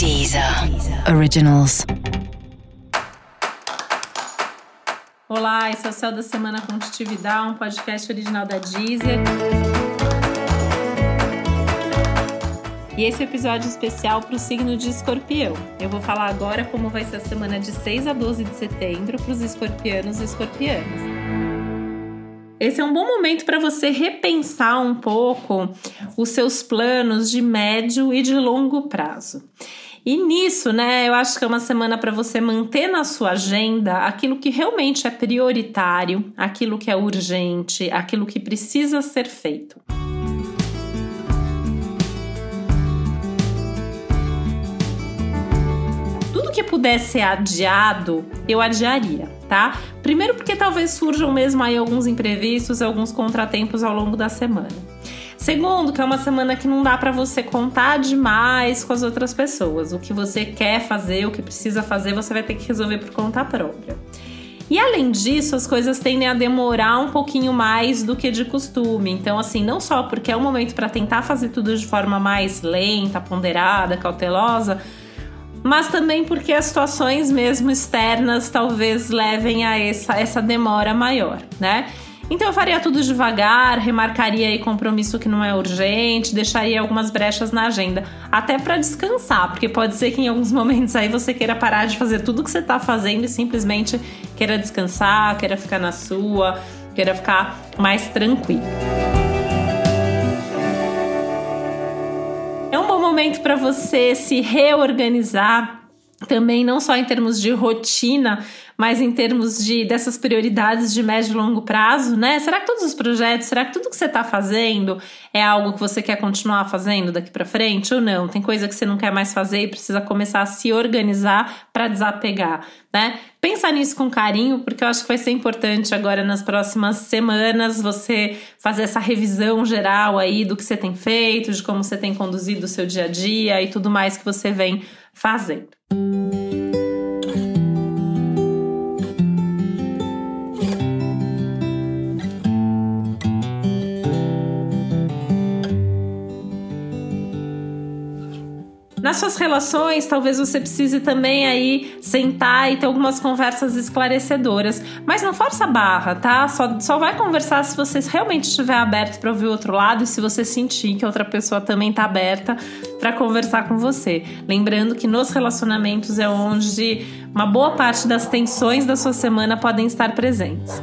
Deezer Originals. Olá, esse é o Céu da Semana com Titividade, um podcast original da Deezer. E esse é episódio especial para o signo de escorpião. Eu vou falar agora como vai ser a semana de 6 a 12 de setembro para os escorpianos e escorpianas. Esse é um bom momento para você repensar um pouco os seus planos de médio e de longo prazo. E nisso, né, eu acho que é uma semana para você manter na sua agenda aquilo que realmente é prioritário, aquilo que é urgente, aquilo que precisa ser feito. Tudo que pudesse ser adiado, eu adiaria, tá? Primeiro porque talvez surjam mesmo aí alguns imprevistos, alguns contratempos ao longo da semana. Segundo, que é uma semana que não dá para você contar demais com as outras pessoas. O que você quer fazer, o que precisa fazer, você vai ter que resolver por conta própria. E além disso, as coisas tendem a demorar um pouquinho mais do que de costume. Então, assim, não só porque é um momento para tentar fazer tudo de forma mais lenta, ponderada, cautelosa, mas também porque as situações mesmo externas talvez levem a essa, essa demora maior, né? Então eu faria tudo devagar, remarcaria aí compromisso que não é urgente, deixaria algumas brechas na agenda, até para descansar, porque pode ser que em alguns momentos aí você queira parar de fazer tudo que você tá fazendo e simplesmente queira descansar, queira ficar na sua, queira ficar mais tranquilo. É um bom momento para você se reorganizar também não só em termos de rotina, mas em termos de dessas prioridades de médio e longo prazo, né? Será que todos os projetos, será que tudo que você está fazendo é algo que você quer continuar fazendo daqui para frente ou não? Tem coisa que você não quer mais fazer e precisa começar a se organizar para desapegar, né? Pensa nisso com carinho, porque eu acho que vai ser importante agora nas próximas semanas você fazer essa revisão geral aí do que você tem feito, de como você tem conduzido o seu dia a dia e tudo mais que você vem fazendo. Nas suas relações, talvez você precise também aí sentar e ter algumas conversas esclarecedoras. Mas não força a barra, tá? Só, só vai conversar se você realmente estiver aberto para ouvir o outro lado e se você sentir que outra pessoa também está aberta para conversar com você. Lembrando que nos relacionamentos é onde uma boa parte das tensões da sua semana podem estar presentes.